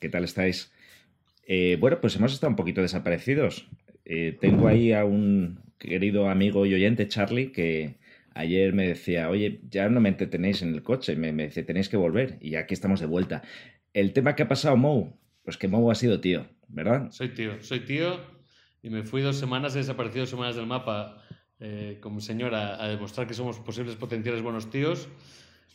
¿qué tal estáis? Eh, bueno, pues hemos estado un poquito desaparecidos. Eh, tengo ahí a un querido amigo y oyente, Charlie, que ayer me decía, oye, ya no me entretenéis en el coche, me, me dice, tenéis que volver y aquí estamos de vuelta. El tema que ha pasado, Mou, pues que Mou ha sido tío, ¿verdad? Soy tío, soy tío y me fui dos semanas, he desaparecido dos semanas del mapa eh, como señora a demostrar que somos posibles potenciales buenos tíos.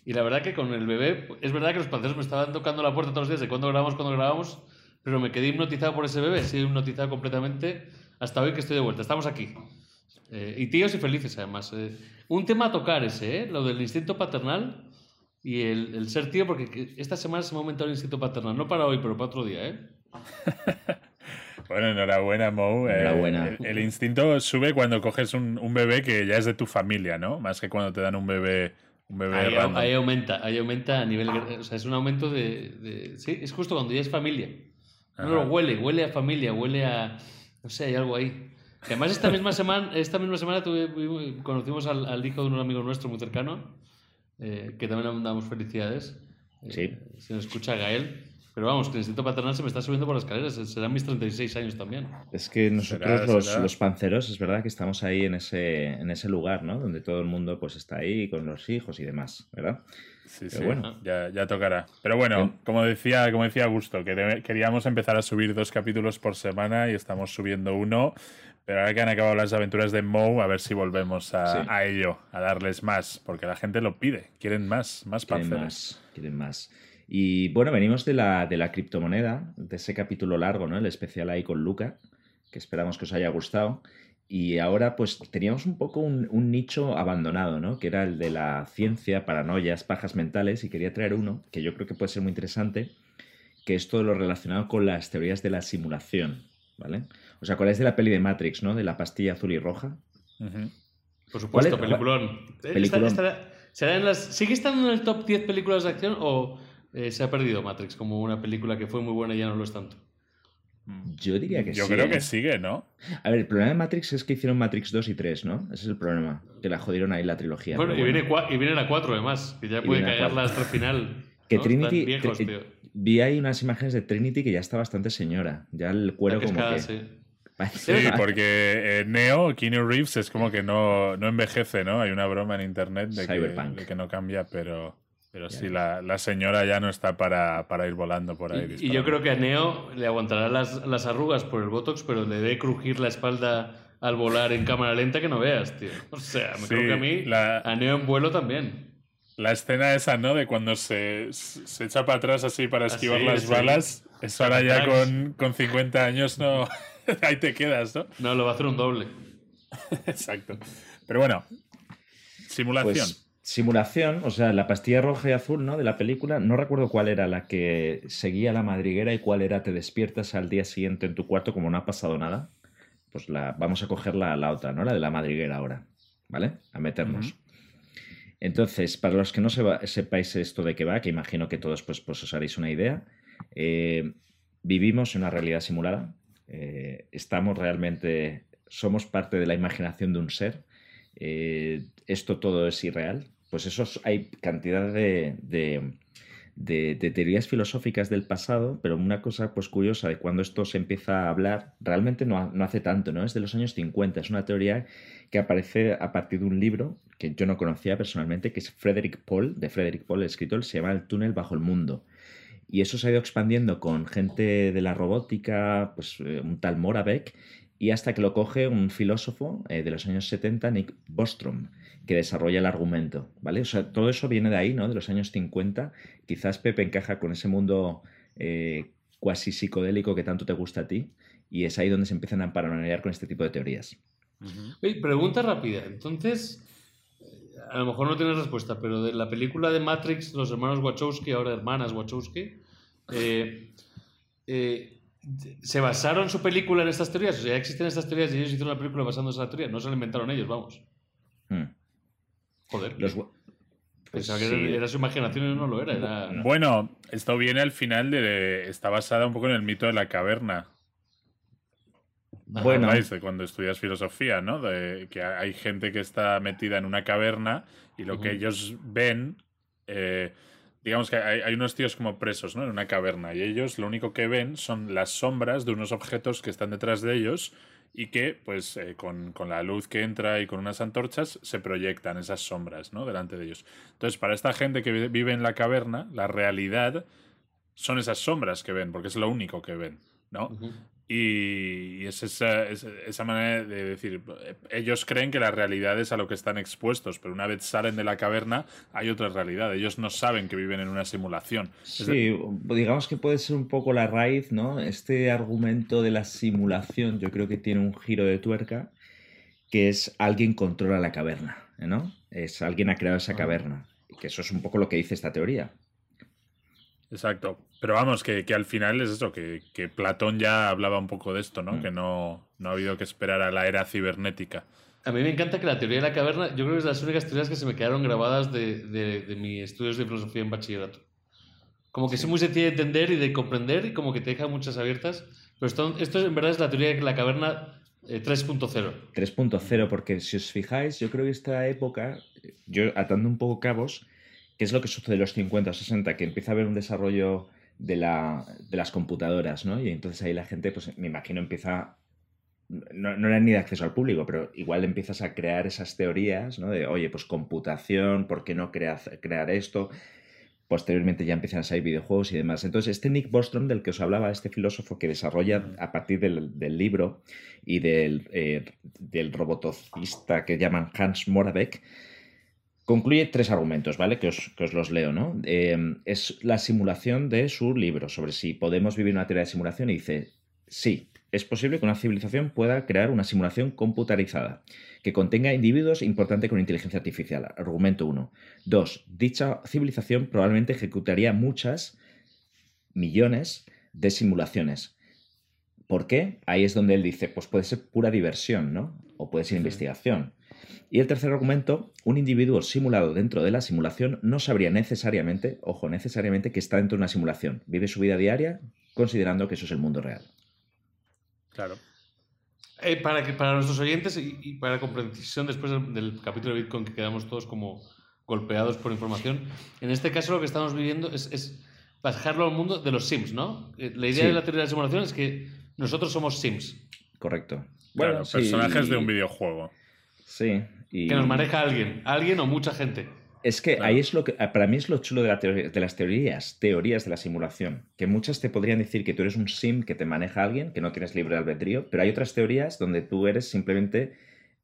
Y la verdad que con el bebé, es verdad que los panceros me estaban tocando la puerta todos los días de cuándo grabamos, cuándo grabamos, pero me quedé hipnotizado por ese bebé, sí, hipnotizado completamente hasta hoy que estoy de vuelta. Estamos aquí. Eh, y tíos y felices, además. Eh. un tema a tocar ese, ¿eh? lo del instinto paternal y el, el, ser tío, porque esta semana se me ha aumentado el instinto paternal. No para hoy, pero para otro día, ¿eh? Bueno, enhorabuena, Mo. Enhorabuena. el, el, instinto sube cuando coges un, un, bebé que ya es de tu familia, ¿no? Más que cuando te dan un bebé. Un bebé ahí, ahí, aumenta, ahí aumenta a nivel. O sea, es un aumento de. de sí, es justo cuando ya es familia. No lo huele, huele a familia, huele a. No sé, hay algo ahí. Además, esta misma semana, esta misma semana tuve, conocimos al, al, hijo de un amigo nuestro muy cercano, eh, que también le damos felicidades. Sí. Eh, se nos escucha Gael. Pero vamos, que el instinto paternal se me está subiendo por las escaleras. Serán mis 36 años también. Es que nosotros será, los, será. los, panceros, es verdad que estamos ahí en ese, en ese lugar, ¿no? Donde todo el mundo pues está ahí con los hijos y demás, ¿verdad? Sí, Pero sí, bueno. ya, ya, tocará. Pero bueno, como decía, como decía Augusto, que queríamos empezar a subir dos capítulos por semana y estamos subiendo uno. Pero ahora que han acabado las aventuras de Moe, a ver si volvemos a, sí. a ello, a darles más, porque la gente lo pide. Quieren más, más quieren panceros. Más, quieren más. Y bueno, venimos de la, de la criptomoneda, de ese capítulo largo, ¿no? El especial ahí con Luca, que esperamos que os haya gustado. Y ahora pues teníamos un poco un, un, nicho abandonado, ¿no? Que era el de la ciencia, paranoias, pajas mentales, y quería traer uno que yo creo que puede ser muy interesante, que es todo lo relacionado con las teorías de la simulación, ¿vale? ¿Os acordáis de la peli de Matrix, ¿no? De la pastilla azul y roja. Uh -huh. Por supuesto, peliculón. peliculón. Estará, estará en las, ¿Sigue estando en el top 10 películas de acción o eh, se ha perdido Matrix como una película que fue muy buena y ya no lo es tanto? Yo diría que Yo sí. creo ¿eh? que sigue, ¿no? A ver, el problema de Matrix es que hicieron Matrix 2 y 3, ¿no? Ese es el problema. Que la jodieron ahí la trilogía. Bueno, y, bueno. Viene y, viene la 4 además, que ya puede cagarla hasta el final. Que ¿no? Trinity. Viejos, tri vi ahí unas imágenes de Trinity que ya está bastante señora. Ya el cuero como que. Sí. Sí, porque eh, Neo, Keanu Reeves, es como que no, no envejece, ¿no? Hay una broma en internet de que, de que no cambia, pero. Pero sí, la, la, señora ya no está para, para, ir volando por ahí. Y, y yo creo que a Neo le aguantará las, las, arrugas por el Botox, pero le debe crujir la espalda al volar en cámara lenta que no veas, tío. O sea, me sí, creo que a mí, la, a Neo en vuelo también. La escena esa, ¿no? De cuando se, se echa para atrás así para esquivar así, las sí. balas. Eso ahora ya con, con 50 años no... ahí te quedas, ¿no? No, lo va a hacer un doble. Exacto. Pero bueno, simulación. Pues simulación, o sea, la pastilla roja y azul, ¿no? De la película, no recuerdo cuál era la que seguía la madriguera y cuál era te despiertas al día siguiente en tu cuarto como no ha pasado nada. Pues la, vamos a coger la, la otra, ¿no? La de la madriguera ahora, ¿vale? A meternos. Uh -huh. Entonces, para los que no sepáis esto de qué va, que imagino que todos pues, pues os haréis una idea, eh, vivimos en una realidad simulada, eh, estamos realmente, somos parte de la imaginación de un ser, eh, esto todo es irreal, pues eso hay cantidad de, teorías filosóficas del pasado, pero una cosa pues curiosa de cuando esto se empieza a hablar, realmente no, hace tanto, ¿no? Es de los años 50, es una teoría que aparece a partir de un libro que yo no conocía personalmente, que es Frederick Paul, de Frederick Paul, el escritor, se llama El túnel bajo el mundo. Y eso se ha ido expandiendo con gente de la robótica, pues un tal Moravec, y hasta que lo coge un filósofo eh, de los años 70, Nick Bostrom, que desarrolla el argumento, ¿vale? O sea, todo eso viene de ahí, ¿no? De los años 50. Quizás Pepe encaja con ese mundo eh, cuasi psicodélico que tanto te gusta a ti, y es ahí donde se empiezan a paranoiar con este tipo de teorías. Pregunta rápida. Entonces, a lo mejor no tienes respuesta, pero de la película de Matrix, los hermanos Wachowski, ahora hermanas Wachowski, eh, eh, ¿se basaron su película en estas teorías? O sea, ya existen estas teorías y ellos hicieron la película basándose en esa teoría. No se la inventaron ellos, vamos. Hmm. Joder. Los, pues Pensaba que sí. era su imaginación y no lo era, era. Bueno, esto viene al final de. Está basada un poco en el mito de la caverna. Bueno, de cuando estudias filosofía, ¿no? De que hay gente que está metida en una caverna y lo uh -huh. que ellos ven, eh, digamos que hay, unos tíos como presos, ¿no? En una caverna y ellos lo único que ven son las sombras de unos objetos que están detrás de ellos y que, pues, eh, con, con, la luz que entra y con unas antorchas se proyectan esas sombras, ¿no? Delante de ellos. Entonces, para esta gente que vive en la caverna, la realidad son esas sombras que ven, porque es lo único que ven, ¿no? Y es esa, esa, manera de decir, ellos creen que la realidad es a lo que están expuestos, pero una vez salen de la caverna hay otra realidad. Ellos no saben que viven en una simulación. Sí, digamos que puede ser un poco la raíz, ¿no? Este argumento de la simulación yo creo que tiene un giro de tuerca, que es alguien controla la caverna, ¿no? Es alguien ha creado esa ah. caverna. Que eso es un poco lo que dice esta teoría. Exacto. Pero vamos, que, al final es eso, que, Platón ya hablaba un poco de esto, ¿no? Mm. Que no, no ha habido que esperar a la era cibernética. A mí me encanta que la teoría de la caverna, yo creo que es de las únicas teorías que se me quedaron grabadas de, de, mis estudios de filosofía en bachillerato. Como que es muy sencillo de entender y de comprender y como que te deja muchas abiertas. Pero esto, esto en verdad es la teoría de la caverna 3.0. Eh, 3.0, porque si os fijáis, yo creo que esta época, yo atando un poco cabos, ¿qué es lo que sucede en los 50 o 60? Que empieza a haber un desarrollo de, la, de las computadoras, ¿no? Y entonces ahí la gente, pues me imagino, empieza no, no, era ni de acceso al público, pero igual empiezas a crear esas teorías, ¿no? De, oye, pues computación, ¿por qué no crear, crear esto? Posteriormente ya empiezan a salir videojuegos y demás. Entonces, este Nick Bostrom, del que os hablaba, este filósofo que desarrolla a partir del, del libro y del, eh, del robotocista que llaman Hans Moravec, Concluye tres argumentos, ¿vale? Que os, los leo, ¿no? Em, es la simulación de su libro sobre si podemos vivir una teoría de simulación y dice, sí, es posible que una civilización pueda crear una simulación computarizada que contenga individuos importantes con inteligencia artificial. Argumento 1. Dos, dicha civilización probablemente ejecutaría muchas millones de simulaciones. ¿Por qué? Ahí es donde él dice, pues puede ser pura diversión, ¿no? O puede ser investigación. Y el tercer argumento, un individuo simulado dentro de la simulación no sabría necesariamente, ojo, necesariamente que está dentro de una simulación. Vive su vida diaria considerando que eso es el mundo real. Claro. Eh, para, que, para nuestros oyentes y, para la comprensión después del, capítulo de Bitcoin que quedamos todos como golpeados por información, en este caso lo que estamos viviendo es, es bajarlo al mundo de los Sims, ¿no? Eh, la idea de la teoría de la simulación es que nosotros somos Sims. Correcto. Bueno, personajes de un videojuego. Sí. Que nos maneja alguien, alguien o mucha gente. Es que ahí es lo que, para mí es lo chulo de, la de, las teorías, teorías de la simulación, que muchas te podrían decir que tú eres un sim que te maneja alguien, que no tienes libre albedrío, pero hay otras teorías donde tú eres simplemente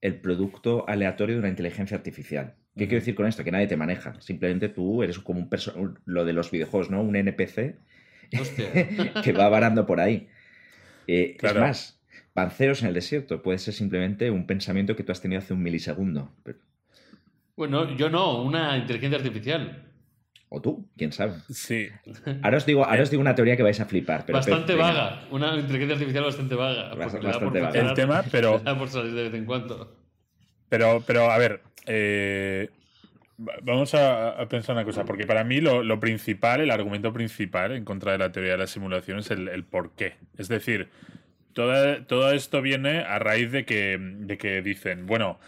el producto aleatorio de una inteligencia artificial. ¿Qué quiero decir con esto? Que nadie te maneja, simplemente tú eres como un lo de los videojuegos, ¿no? Un NPC que va varando por ahí. Eh, es más, Panceros en el desierto puede ser simplemente un pensamiento que tú has tenido hace un milisegundo. Bueno, yo no, una inteligencia artificial. O tú, quién sabe. Sí. Ahora os digo, ahora os digo una teoría que vais a flipar. bastante vaga. Una inteligencia artificial bastante vaga. Bastante, vaga. El tema, pero. por salir de vez en cuando. Pero, pero a ver. Eh, vamos a, pensar una cosa, porque para mí lo, principal, el argumento principal en contra de la teoría de la simulación es el, el por qué. Es decir, todo, esto viene a raíz de que, de que dicen, bueno,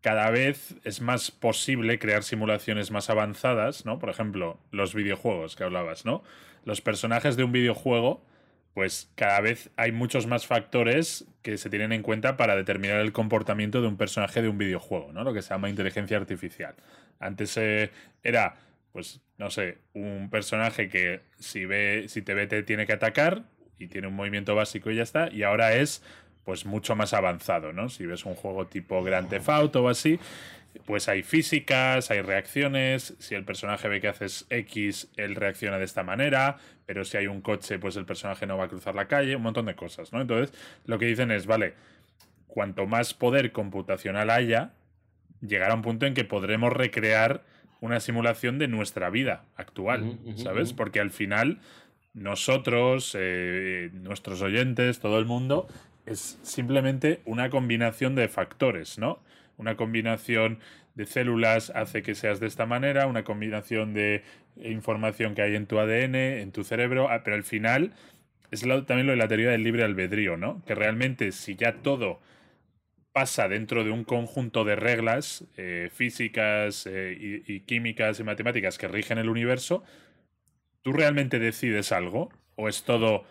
cada vez es más posible crear simulaciones más avanzadas, ¿no? Por ejemplo, los videojuegos que hablabas, ¿no? Los personajes de un videojuego, pues cada vez hay muchos más factores que se tienen en cuenta para determinar el comportamiento de un personaje de un videojuego, ¿no? Lo que se llama inteligencia artificial. Antes eh, era, pues, no sé, un personaje que si ve, si te ve te tiene que atacar, y tiene un movimiento básico y ya está. Y ahora es pues mucho más avanzado, ¿no? Si ves un juego tipo Grand Theft Auto o así, pues hay físicas, hay reacciones, si el personaje ve que haces X, él reacciona de esta manera, pero si hay un coche, pues el personaje no va a cruzar la calle, un montón de cosas, ¿no? Entonces, lo que dicen es, vale, cuanto más poder computacional haya, llegará un punto en que podremos recrear una simulación de nuestra vida actual, ¿sabes? Porque al final nosotros, eh, nuestros oyentes, todo el mundo, es simplemente una combinación de factores, ¿no? Una combinación de células hace que seas de esta manera, una combinación de información que hay en tu ADN, en tu cerebro, ah, pero al final es también lo de la teoría del libre albedrío, ¿no? Que realmente si ya todo pasa dentro de un conjunto de reglas eh, físicas eh, y, químicas y matemáticas que rigen el universo, ¿tú realmente decides algo? ¿O es todo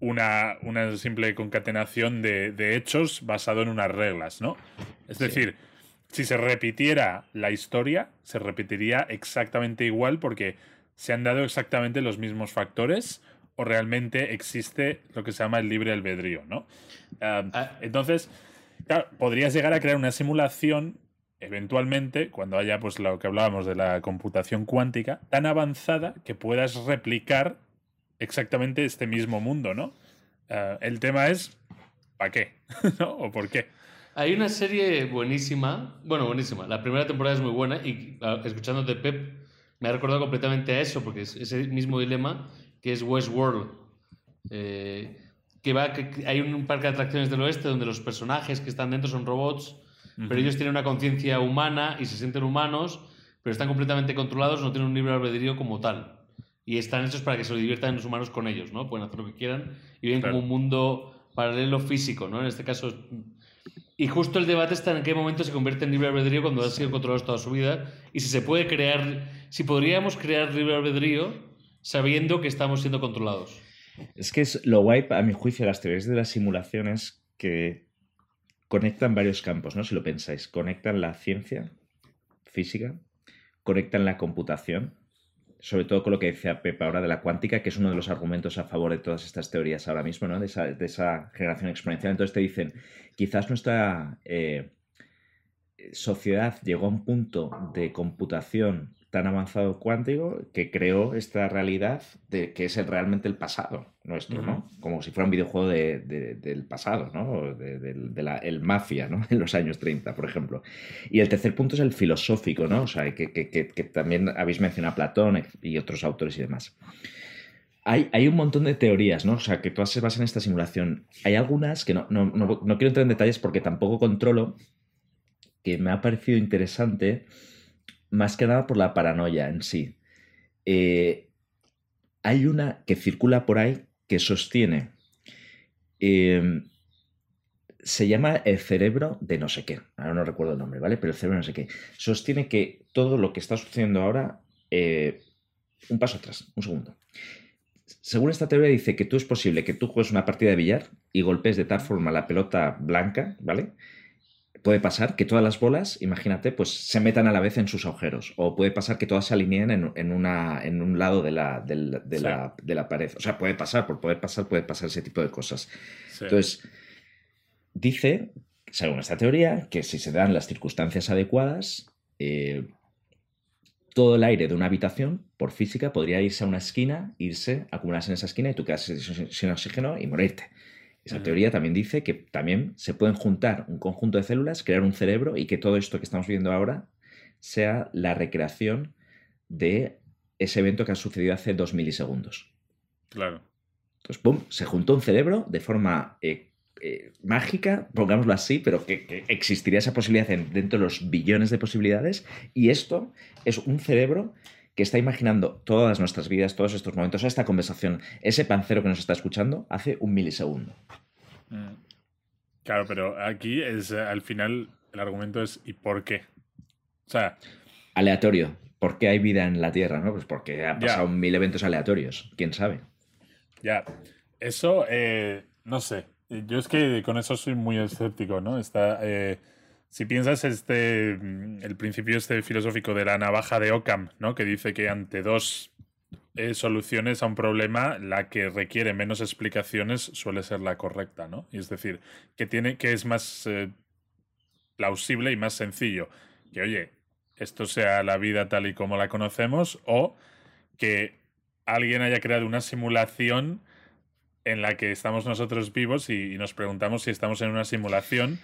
una, una simple concatenación de, de, hechos basado en unas reglas, ¿no? Es decir, si se repitiera la historia, se repetiría exactamente igual porque se han dado exactamente los mismos factores o realmente existe lo que se llama el libre albedrío, ¿no? Ah. entonces, claro, podrías llegar a crear una simulación eventualmente, cuando haya pues lo que hablábamos de la computación cuántica, tan avanzada que puedas replicar exactamente este mismo mundo, ¿no? Ah, el tema es, ¿para qué? ¿No? ¿O por qué? Hay una serie buenísima, bueno, buenísima. La primera temporada es muy buena y ah, escuchándote Pep me ha recordado completamente a eso, porque es ese mismo dilema que es Westworld. Eh, que va, que hay un parque de atracciones del oeste donde los personajes que están dentro son robots, pero ellos tienen una conciencia humana y se sienten humanos, pero están completamente controlados, no tienen un libre albedrío como tal. Y están hechos para que se lo diviertan los humanos con ellos, ¿no? Pueden hacer lo que quieran y viven como un mundo paralelo físico, ¿no? En este caso y justo el debate está en qué momento se convierte en libre albedrío cuando ha sido controlado toda su vida y si se puede crear, si podríamos crear libre albedrío sabiendo que estamos siendo controlados. Es que es lo guay, a mi juicio, las teorías de las simulaciones que conectan varios campos, ¿no? Si lo pensáis, conectan la ciencia física, conectan la computación, sobre todo con lo que decía Pepa ahora de la cuántica, que es uno de los argumentos a favor de todas estas teorías ahora mismo, ¿no? de, esa, generación exponencial. Entonces te dicen, quizás nuestra eh, sociedad llegó a un punto de computación tan avanzado cuántico que creó esta realidad de que es el, realmente el pasado nuestro, ¿no? Como si fuera un videojuego del pasado, ¿no? De, la, el Mafia, ¿no? En los años 30, por ejemplo. Y el tercer punto es el filosófico, ¿no? O sea, que, que, también habéis mencionado a Platón y otros autores y demás. Hay, hay, un montón de teorías, ¿no? O sea, que todas se basan en esta simulación. Hay algunas que no, no, no, no quiero entrar en detalles porque tampoco controlo, que me ha parecido interesante más que nada por la paranoia en sí. Eh, hay una que circula por ahí que sostiene, em, se llama el cerebro de no sé qué, ahora no recuerdo el nombre, ¿vale? Pero el cerebro de no sé qué, sostiene que todo lo que está sucediendo ahora, eh, un paso atrás, un segundo. Según esta teoría dice que tú es posible que tú juegues una partida de billar y golpes de tal forma la pelota blanca, ¿vale? Puede pasar que todas las bolas, imagínate, pues se metan a la vez en sus agujeros. O puede pasar que todas se alineen en, una, en un lado de la, de, la, pared. O sea, puede pasar, por poder pasar, puede pasar ese tipo de cosas. Entonces, dice, según esta teoría, que si se dan las circunstancias adecuadas, eh, todo el aire de una habitación, por física, podría irse a una esquina, irse, acumularse en esa esquina y tú quedas sin oxígeno y morirte. Esa teoría también dice que también se pueden juntar un conjunto de células, crear un cerebro y que todo esto que estamos viendo ahora sea la recreación de ese evento que ha sucedido hace dos milisegundos. Claro. Entonces, ¡pum! Se juntó un cerebro de forma eh, eh, mágica, pongámoslo así, pero que, existiría esa posibilidad dentro de los billones de posibilidades. Y esto es un cerebro que está imaginando todas nuestras vidas, todos estos momentos, esta conversación, ese pancero que nos está escuchando, hace un milisegundo. Mm. Claro, pero aquí es al final el argumento es ¿y por qué? O sea. Aleatorio. ¿Por qué hay vida en la Tierra? ¿no? Pues porque han pasado mil eventos aleatorios. ¿Quién sabe? Ya. Eso, eh, no sé. Yo es que con eso soy muy escéptico, ¿no? Está. Eh, si piensas este, mm, el principio este filosófico de la navaja de Occam, ¿no? que dice que ante dos eh, soluciones a un problema, la que requiere menos explicaciones suele ser la correcta, ¿no? Y es decir, que, tiene, que es más eh, plausible y más sencillo que, oye, esto sea la vida tal y como la conocemos o que alguien haya creado una simulación en la que estamos nosotros vivos y, nos preguntamos si estamos en una simulación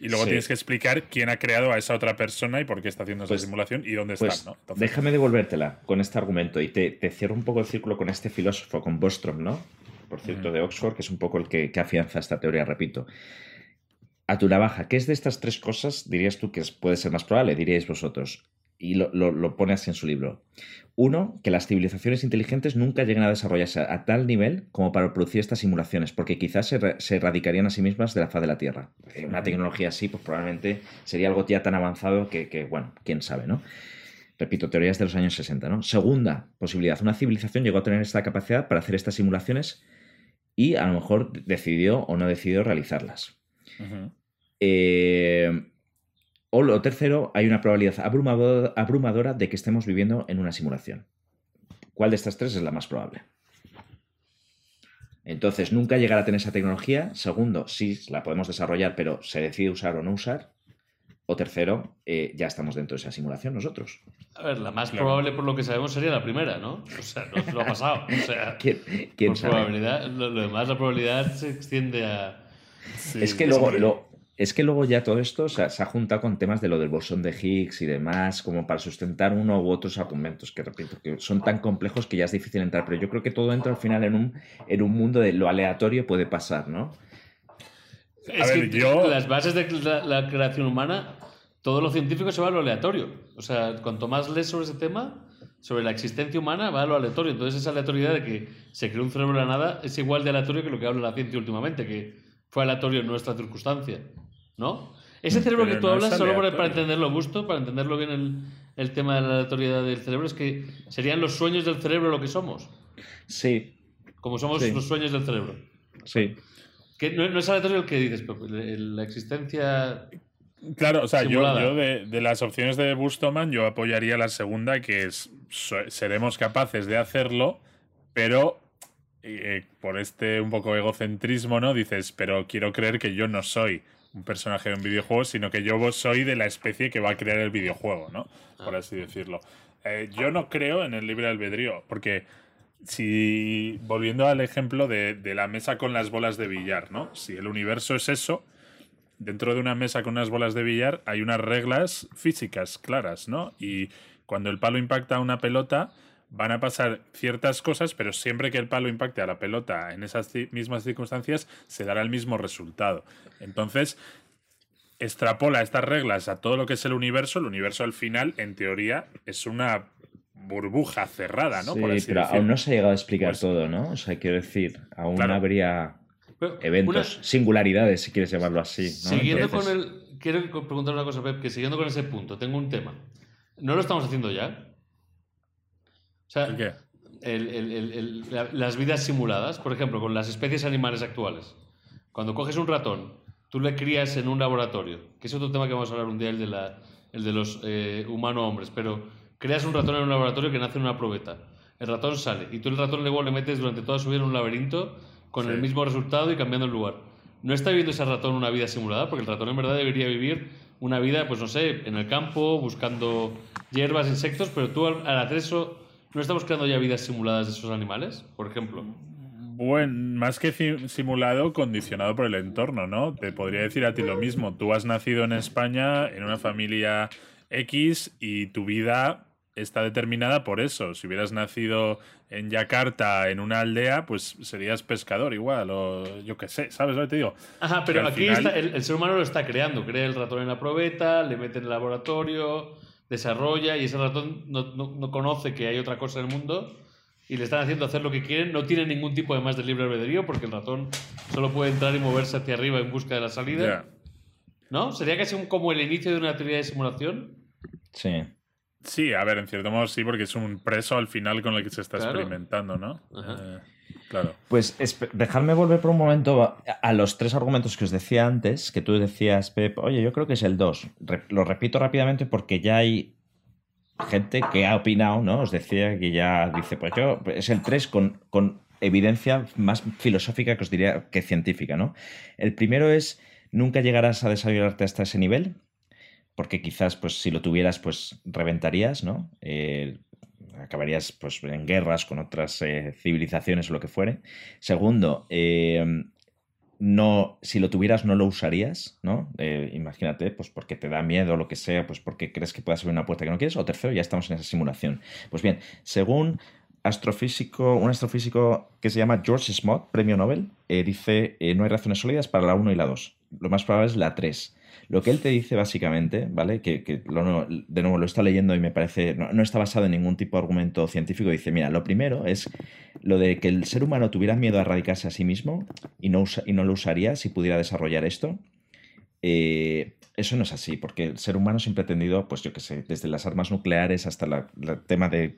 y luego tienes que explicar quién ha creado a esa otra persona y por qué está haciendo esa pues, simulación y dónde pues está. ¿no? déjame devolvértela con este argumento y te, cierro un poco el círculo con este filósofo, con Bostrom, ¿no? Por cierto, de Oxford, que es un poco el que, afianza esta teoría, repito. A tu navaja, ¿qué es de estas tres cosas dirías tú que puede ser más probable? Diríais vosotros y lo, lo, pone así en su libro. Uno, que las civilizaciones inteligentes nunca lleguen a desarrollarse a tal nivel como para producir estas simulaciones, porque quizás se, se erradicarían a sí mismas de la faz de la Tierra. Una tecnología así, pues probablemente sería algo ya tan avanzado que, que bueno, quién sabe, ¿no? Repito, teorías de los años 60, ¿no? Segunda posibilidad, una civilización llegó a tener esta capacidad para hacer estas simulaciones y a lo mejor decidió o no decidió realizarlas. Eh, o lo tercero, hay una probabilidad abrumadora de que estemos viviendo en una simulación. ¿Cuál de estas tres es la más probable? Entonces, nunca llegar a tener esa tecnología. Segundo, sí, la podemos desarrollar, pero se decide usar o no usar. O tercero, eh, ya estamos dentro de esa simulación nosotros. A ver, la más probable por lo que sabemos sería la primera, ¿no? O sea, no lo ha pasado. O sea, ¿Quién, quién sabe? Probabilidad, lo, demás, la probabilidad se extiende a... es que luego, lo, es que luego ya todo esto se ha, juntado con temas de lo del bosón de Higgs y demás, como para sustentar uno u otros argumentos, que repito, que son tan complejos que ya es difícil entrar, pero yo creo que todo entra al final en un, en un mundo de lo aleatorio puede pasar, ¿no? Es que yo... las bases de la, creación humana, todo lo científico se va a lo aleatorio. O sea, cuanto más lees sobre ese tema, sobre la existencia humana, va a lo aleatorio. Entonces esa aleatoriedad de que se creó un cerebro de la nada es igual de aleatorio que lo que habla la ciencia últimamente, que fue aleatorio en nuestra circunstancia. ¿No? Ese cerebro que tú hablas, solo para, entenderlo gusto, para entenderlo bien el, el, tema de la aleatoriedad del cerebro, es que serían los sueños del cerebro lo que somos. Sí. Como somos los sueños del cerebro. Sí. Que no, es aleatorio el que dices, pero la existencia. Claro, o sea, yo, yo de, de, las opciones de Bustoman, yo apoyaría la segunda, que es seremos capaces de hacerlo, pero eh, por este un poco egocentrismo, ¿no? Dices, pero quiero creer que yo no soy un personaje de un videojuego, sino que yo soy de la especie que va a crear el videojuego, ¿no? Por así decirlo. Eh, yo no creo en el libre albedrío, porque si, volviendo al ejemplo de, de, la mesa con las bolas de billar, ¿no? Si el universo es eso, dentro de una mesa con unas bolas de billar hay unas reglas físicas claras, ¿no? Y cuando el palo impacta a una pelota, van a pasar ciertas cosas, pero siempre que el palo impacte a la pelota en esas mismas circunstancias, se dará el mismo resultado. Entonces, extrapola estas reglas a todo lo que es el universo. El universo al final, en teoría, es una burbuja cerrada, ¿no? Sí, pero aún no se ha llegado a explicar pues todo, ¿no? O sea, quiero decir, aún habría eventos, singularidades, si quieres llamarlo así. Siguiendo con el... Quiero preguntar una cosa, Pep, que siguiendo con ese punto, tengo un tema. ¿No lo estamos haciendo ya? O sea, las vidas simuladas, por ejemplo, con las especies animales actuales. Cuando coges un ratón, tú le crías en un laboratorio, que es otro tema que vamos a hablar un día, el de, la, el de los eh, humano-hombres, pero creas un ratón en un laboratorio que nace en una probeta. El ratón sale y tú el ratón luego le metes durante toda su vida en un laberinto con el mismo resultado y cambiando el lugar. No está viviendo ese ratón una vida simulada, porque el ratón en verdad debería vivir una vida, pues no sé, en el campo, buscando hierbas, insectos, pero tú al, al hacer eso ¿No estamos creando ya vidas simuladas de esos animales, por ejemplo? Bueno, más que simulado, condicionado por el entorno, ¿no? Te podría decir a ti lo mismo. Tú has nacido en España, en una familia X, y tu vida está determinada por eso. Si hubieras nacido en Yakarta, en una aldea, pues serías pescador igual, o yo qué sé, ¿sabes lo que te digo? Ajá, pero aquí el, el, ser humano lo está creando. Crea el ratón en la probeta, le mete en el laboratorio, desarrolla y ese ratón no, conoce que hay otra cosa en el mundo y le están haciendo hacer lo que quieren, no tiene ningún tipo de más de libre albedrío porque el ratón solo puede entrar y moverse hacia arriba en busca de la salida. ¿No? ¿Sería casi como el inicio de una teoría de simulación? Sí. Sí, a ver, en cierto modo sí, porque es un preso al final con el que se está experimentando, ¿no? Eh, claro. Pues dejarme volver por un momento a, los tres argumentos que os decía antes, que tú decías, Pep, oye, yo creo que es el 2. lo repito rápidamente porque ya hay gente que ha opinado, ¿no? Os decía que ya dice, pues yo, es el 3 con, con evidencia más filosófica que os diría que científica, ¿no? El primero es, nunca llegarás a desarrollarte hasta ese nivel, porque quizás pues si lo tuvieras pues reventarías, ¿no? Eh, acabarías pues en guerras con otras eh, civilizaciones o lo que fuere. Segundo, eh, no, si lo tuvieras no lo usarías, ¿no? imagínate, pues porque te da miedo o lo que sea, pues porque crees que puedas abrir una puerta que no quieres. O tercero, ya estamos en esa simulación. Pues bien, según astrofísico, un astrofísico que se llama George Smoot, premio Nobel, dice no hay razones sólidas para la 1 y la 2. Lo más probable es la 3. Lo que él te dice básicamente, ¿vale? Que, de nuevo lo está leyendo y me parece, no, está basado en ningún tipo de argumento científico. Dice, mira, lo primero es lo de que el ser humano tuviera miedo a erradicarse a sí mismo y no, y no lo usaría si pudiera desarrollar esto. Eh, eso no es así, porque el ser humano siempre ha tenido, pues yo qué sé, desde las armas nucleares hasta el tema de,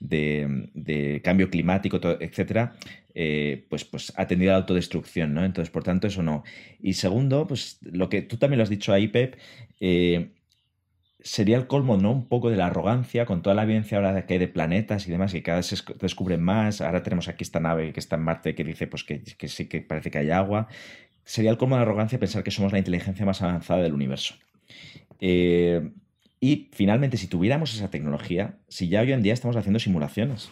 de, cambio climático, etcétera, eh, pues, pues ha tenido la autodestrucción, ¿no? Entonces, por tanto, eso no. Y segundo, pues lo que tú también lo has dicho ahí, Pep, eh, sería el colmo, ¿no? Un poco de la arrogancia con toda la evidencia ahora que hay de planetas y demás, que cada vez se descubren más. Ahora tenemos aquí esta nave que está en Marte que dice pues que, que sí que parece que hay agua. Sería el colmo de la arrogancia pensar que somos la inteligencia más avanzada del universo. Eh, y finalmente, si tuviéramos esa tecnología, si ya hoy en día estamos haciendo simulaciones.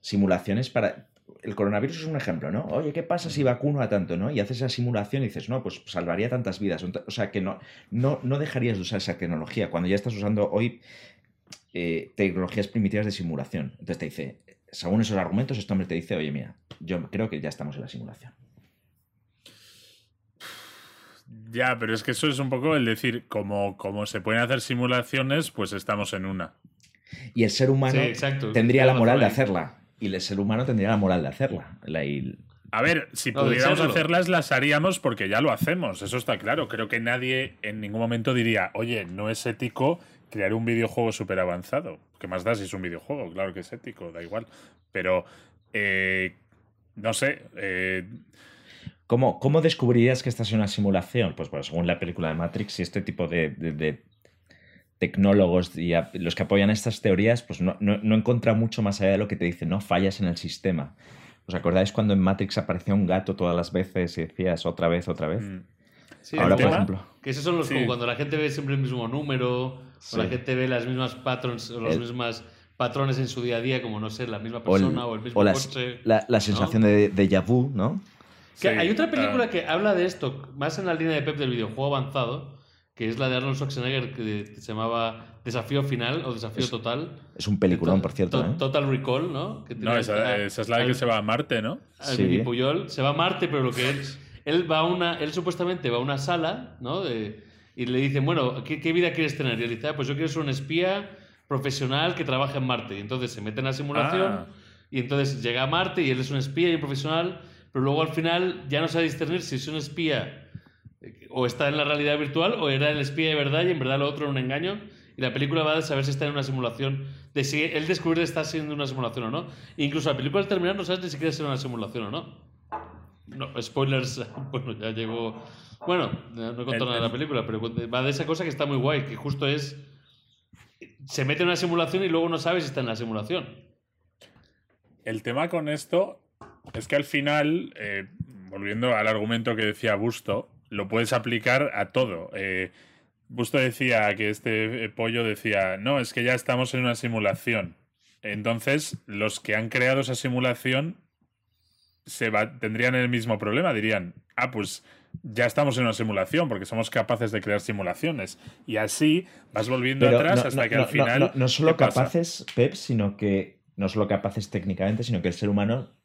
Simulaciones para el coronavirus es un ejemplo, ¿no? Oye, ¿qué pasa si vacuno a tanto, ¿no? Y haces esa simulación y dices, no, pues salvaría tantas vidas. O sea, que no, no, no dejarías de usar esa tecnología cuando ya estás usando hoy eh, tecnologías primitivas de simulación. Entonces te dice, según esos argumentos, este hombre te dice, oye, mira, yo creo que ya estamos en la simulación. Ya, pero es que eso es un poco el decir, como, como se pueden hacer simulaciones, pues estamos en una. Y el ser humano tendría la moral de hacerla y el ser humano tendría la moral de hacerla. A ver, si pudiéramos hacerlas, las haríamos porque ya lo hacemos, eso está claro. Creo que nadie en ningún momento diría, oye, no es ético crear un videojuego súper avanzado. ¿Qué más da si es un videojuego? Claro que es ético, da igual. Pero, eh, no sé. Eh, ¿Cómo, ¿Cómo, descubrirías que esta es una simulación? Pues, bueno, según la película de Matrix y este tipo de tecnólogos y los que apoyan estas teorías, pues no, no, no encuentran mucho más allá de lo que te dicen, no fallas en el sistema. ¿Os acordáis cuando en Matrix aparecía un gato todas las veces y decías otra vez, otra vez? Mm. Sí, Ahora, por ejemplo. Que esos son los como cuando la gente ve siempre el mismo número, o la gente ve las mismas patrones, o los mismos patrones en su día a día, como no sé, la misma persona o el, mismo coche. La, la sensación de, de vu, ¿no? Que hay otra película ah. que habla de esto, más en la línea de Pep del videojuego avanzado, que es la de Arnold Schwarzenegger que se llamaba Desafío Final o Desafío Total. Es un peliculón, por cierto. ¿eh? Total Recall, ¿no? no, esa, es la que se va a Marte, ¿no? sí. Puyol se va a Marte, pero lo que él, él va a una, él supuestamente va a una sala, ¿no? y le dicen, bueno, ¿qué, vida quieres tener? Y él dice, ah, pues yo quiero ser un espía profesional que trabaja en Marte. Y entonces se mete en la simulación ah. y entonces llega a Marte y él es un espía y un profesional, pero luego al final ya no sabe discernir si es un espía o está en la realidad virtual o era el espía de verdad y en verdad lo otro era un engaño. Y la película va a saber si está en una simulación, de si él descubrir está siendo una simulación o no. E incluso la película al terminar no sabes ni siquiera si es una simulación o no. No, spoilers, bueno, ya llegó... Bueno, no he contado nada de la película, pero va de esa cosa que está muy guay, que justo es... Se mete en una simulación y luego no sabe si está en la simulación. El tema con esto es que al final, eh, volviendo al argumento que decía Busto, lo puedes aplicar a todo. Eh, Busto decía que este eh, pollo decía, no, es que ya estamos en una simulación. Entonces, los que han creado esa simulación se tendrían el mismo problema. Dirían, ah, pues ya estamos en una simulación porque somos capaces de crear simulaciones. Y así vas volviendo atrás hasta que al final. No, solo capaces, Pep, sino que no solo capaces técnicamente, sino que el ser humano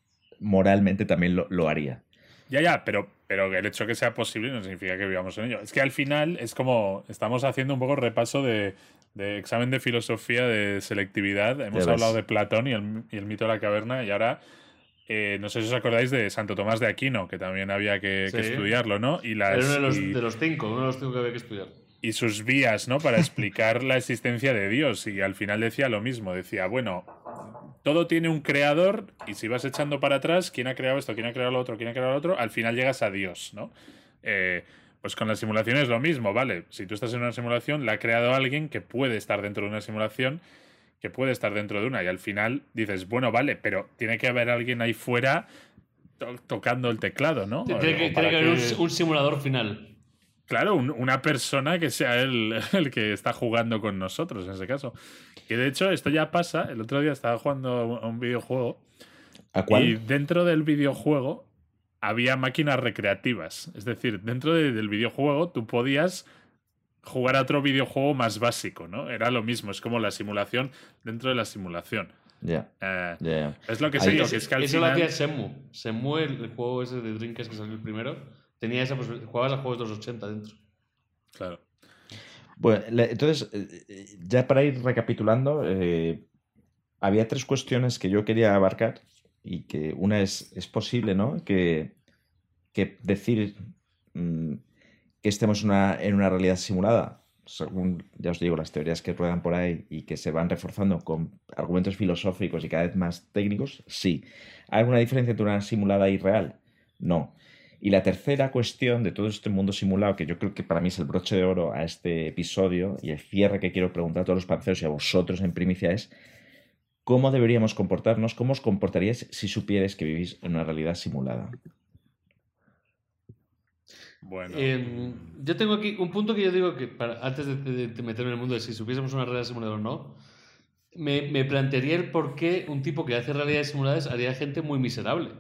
moralmente también lo haría. Ya, ya, pero, pero el hecho de que sea posible no significa que vivamos en ello. Es que al final es como estamos haciendo un poco repaso de, examen de filosofía de selectividad. Hemos hablado de Platón y el, mito de la caverna y ahora eh, no sé si os acordáis de Santo Tomás de Aquino, que también había que, estudiarlo, ¿no? Y las, Era uno de los, de los cinco, uno de los cinco que había que estudiar y sus vías, ¿no? Para explicar la existencia de Dios. Y al final decía lo mismo. Decía, bueno, todo tiene un creador y si vas echando para atrás, ¿quién ha creado esto? ¿Quién ha creado lo otro? ¿Quién ha creado lo otro? Al final llegas a Dios, ¿no? Eh, pues con la simulación es lo mismo, ¿vale? Si tú estás en una simulación, la ha creado alguien que puede estar dentro de una simulación, que puede estar dentro de una. Y al final dices, bueno, vale, pero tiene que haber alguien ahí fuera tocando el teclado, ¿no? Tiene que, haber un simulador final. Claro, una persona que sea el, el, que está jugando con nosotros en ese caso. Y de hecho, esto ya pasa. El otro día estaba jugando a un videojuego. ¿A cuál? Y dentro del videojuego había máquinas recreativas. Es decir, dentro del videojuego tú podías jugar a otro videojuego más básico, ¿no? Era lo mismo, es como la simulación dentro de la simulación. Ya. Eh, es lo que sé que es que al Eso lo hacía Semu. Semu, el, juego ese de Drinkers que salió el primero tenía esa jugabas a juegos de los 80 dentro. Claro. Bueno, entonces, eh, ya para ir recapitulando, eh, había tres cuestiones que yo quería abarcar y que una es, es posible, ¿no? Que, que decir mm, que estemos una, en una realidad simulada? Según, ya os digo, las teorías que ruedan por ahí y que se van reforzando con argumentos filosóficos y cada vez más técnicos, sí. ¿Hay alguna diferencia entre una simulada y real? No. Y la tercera cuestión de todo este mundo simulado, que yo creo que para mí es el broche de oro a este episodio y el cierre que quiero preguntar a todos los panceros y a vosotros en primicia es, ¿cómo deberíamos comportarnos? ¿Cómo os comportaríais si supierais que vivís en una realidad simulada? Bueno. Em, yo tengo aquí un punto que yo digo que antes de, meterme en el mundo de si supiésemos una realidad simulada o no, me, me plantearía el por qué un tipo que hace realidades simuladas haría gente muy miserable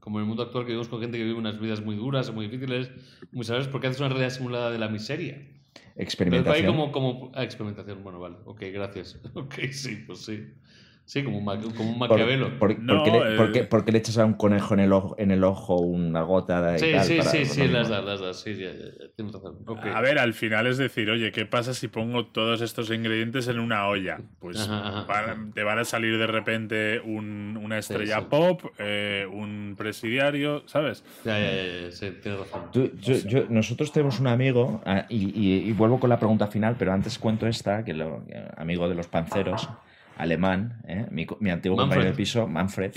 como en el mundo actual que vivimos con gente que vive unas vidas muy duras, muy difíciles, muy sabes, porque haces una realidad simulada de la miseria. Experimentación. como, como ah, experimentación, bueno, vale, ok, gracias. Ok, sí, pues sí. Sí, como un, como un maquiavelo. Por, qué, le, echas a un conejo en el ojo, en el ojo una gota de Sí, sí, sí, sí, las das, las das. Sí, ya, tienes razón. A ver, al final es decir, oye, ¿qué pasa si pongo todos estos ingredientes en una olla? Pues te van a salir de repente un, una estrella pop, eh, un presidiario, ¿sabes? Ya, ya, ya, sí, tienes razón. yo, nosotros tenemos un amigo, ah, y, y, vuelvo con la pregunta final, pero antes cuento esta, que lo, amigo de los panceros alemán, ¿eh? mi, antiguo compañero de piso, Manfred,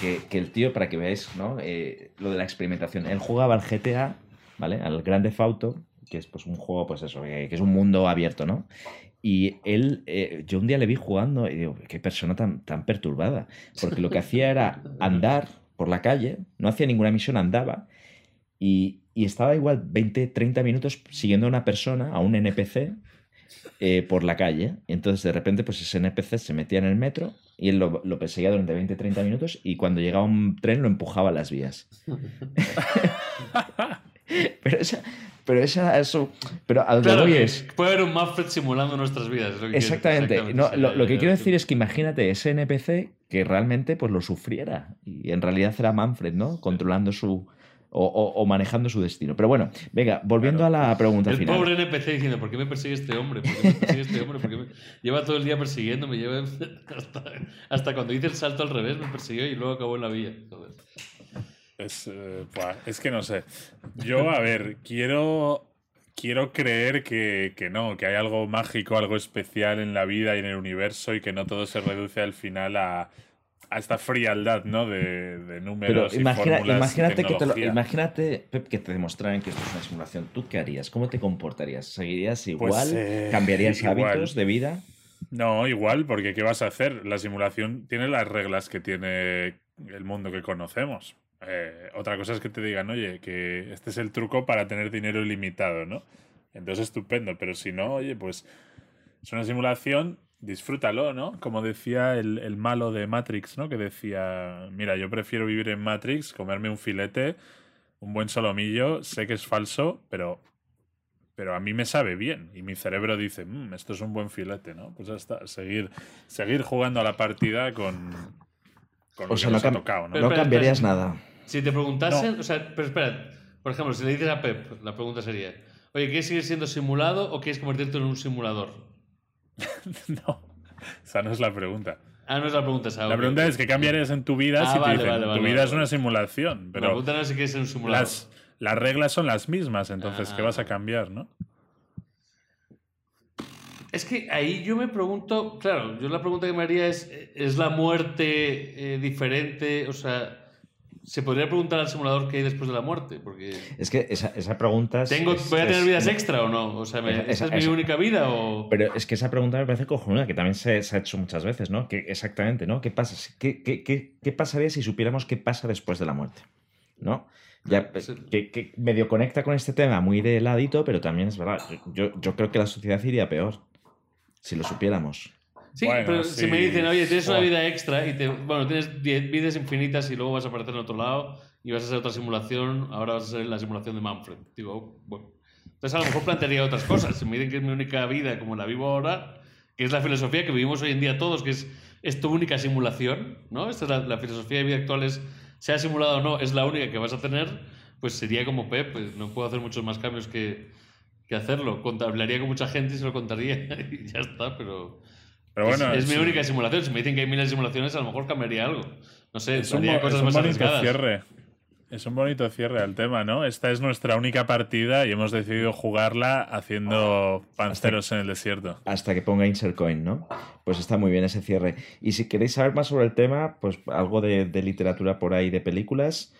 que, el tío, para que veáis ¿no? Eh, lo de la experimentación, él jugaba al GTA, ¿vale? Al Grande Auto, que es pues, un juego, pues eso, que, es un mundo abierto, ¿no? Y él, eh, yo un día le vi jugando y digo, qué persona tan, tan perturbada, porque lo que hacía era andar por la calle, no hacía ninguna misión, andaba, y, y estaba igual 20, 30 minutos siguiendo a una persona, a un NPC, eh, por la calle. Y entonces de repente pues ese NPC se metía en el metro y él lo, lo perseguía durante 20-30 minutos y cuando llegaba un tren lo empujaba a las vías. pero esa, pero esa, eso, pero al claro, es... Puede haber un Manfred simulando nuestras vidas. exactamente. No, lo, lo, que quiero decir es que imagínate ese NPC que realmente pues lo sufriera y en realidad era Manfred, ¿no? Controlando su, o, manejando su destino. Pero bueno, venga, volviendo a la pregunta el final. El pobre NPC diciendo, ¿por qué me persigue este hombre? ¿Por qué me persigue este hombre? ¿Por qué me... Lleva todo el día persiguiéndome, lleva hasta, hasta, cuando hice el salto al revés me persiguió y luego acabó en la vía. Es, eh, es que no sé. Yo, a ver, quiero quiero creer que, que, no, que hay algo mágico, algo especial en la vida y en el universo y que no todo se reduce al final a, a esta frialdad, ¿no? De, de números y fórmulas imagínate, que te imagínate, Pep, que te demostraran que esto es una simulación. ¿Tú qué harías? ¿Cómo te comportarías? ¿Seguirías pues, igual? Eh, ¿Cambiarías hábitos de vida? No, igual, porque ¿qué vas a hacer? La simulación tiene las reglas que tiene el mundo que conocemos. Eh, otra cosa es que te digan, oye, que este es el truco para tener dinero ilimitado, ¿no? Entonces estupendo, pero si no, oye, pues es una simulación disfrútalo, ¿no? Como decía el, malo de Matrix, ¿no? Que decía, mira, yo prefiero vivir en Matrix, comerme un filete, un buen solomillo, sé que es falso, pero, pero a mí me sabe bien. Y mi cerebro dice, mmm, esto es un buen filete, ¿no? Pues hasta seguir, seguir jugando a la partida con, con o sea, no, tocado, ¿no? no cambiarías nada. Si te preguntasen, o sea, pero espera, por ejemplo, si le dices a Pep, la pregunta sería, oye, ¿quieres seguir siendo simulado o quieres convertirte en un simulador? no, esa no es la pregunta. Ah, no es la pregunta. La pregunta es: ¿qué cambiarías en tu vida ah, si te dicen tu vida es una simulación? Pero la pregunta no es si quieres ser un simulador. Las, reglas son las mismas, entonces, ¿qué vas a ah. cambiar, no? Es que ahí yo me pregunto, claro, yo la pregunta que me haría es, ¿es la muerte eh, diferente? O sea, se podría preguntar al simulador qué hay después de la muerte. Porque es que esa, esa pregunta. ¿Tengo, ¿Voy a tener vidas extra o no? O sea, ¿esa, es mi única vida? O... Pero es que esa pregunta me parece cojonuda, que también se, se, ha hecho muchas veces, ¿no? Que exactamente, ¿no? ¿Qué, pasa? ¿Qué, qué, qué, qué pasaría si supiéramos qué pasa después de la muerte? ¿No? Ya, que, que, medio conecta con este tema muy de ladito, pero también es verdad. Yo, yo creo que la sociedad iría peor si lo supiéramos. Sí, pero si me dicen, oye, tienes una vida extra y te, bueno, tienes vidas infinitas y luego vas a aparecer en otro lado y vas a hacer otra simulación, ahora vas a ser la simulación de Manfred. Digo, bueno. Entonces a lo mejor plantearía otras cosas. Si me dicen que es mi única vida como la vivo ahora, que es la filosofía que vivimos hoy en día todos, que es, es tu única simulación, ¿no? Esta es la, filosofía de vida actual, es, sea simulado o no, es la única que vas a tener, pues sería como Pep, pues no puedo hacer muchos más cambios que, que hacerlo. hablaría con mucha gente y se lo contaría y ya está, pero es, mi única simulación. Si me dicen que hay miles de simulaciones, a lo mejor cambiaría algo. No sé, es un, cosas más arriesgadas. Cierre. Es un bonito cierre al tema, ¿no? Esta es nuestra única partida y hemos decidido jugarla haciendo panceros en el desierto. Hasta que ponga Insert Coin, ¿no? Pues está muy bien ese cierre. Y si queréis saber más sobre el tema, pues algo de, de literatura por ahí, de películas,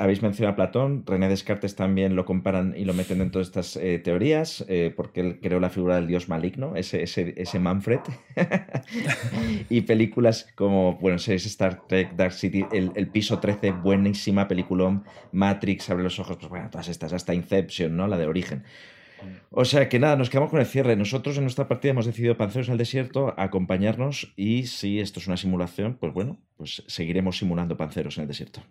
habéis mencionado a Platón, René Descartes también lo comparan y lo meten dentro de estas eh, teorías, eh, porque él creó la figura del dios maligno, ese, ese, Manfred. y películas como, bueno, es Star Trek, Dark City, el, Piso 13, buenísima peliculón, Matrix, Abre los ojos, pues bueno, todas estas, hasta Inception, ¿no? La de origen. O sea que nada, nos quedamos con el cierre. Nosotros en nuestra partida hemos decidido Panceros al Desierto acompañarnos y si esto es una simulación, pues bueno, pues seguiremos simulando Panceros en el Desierto.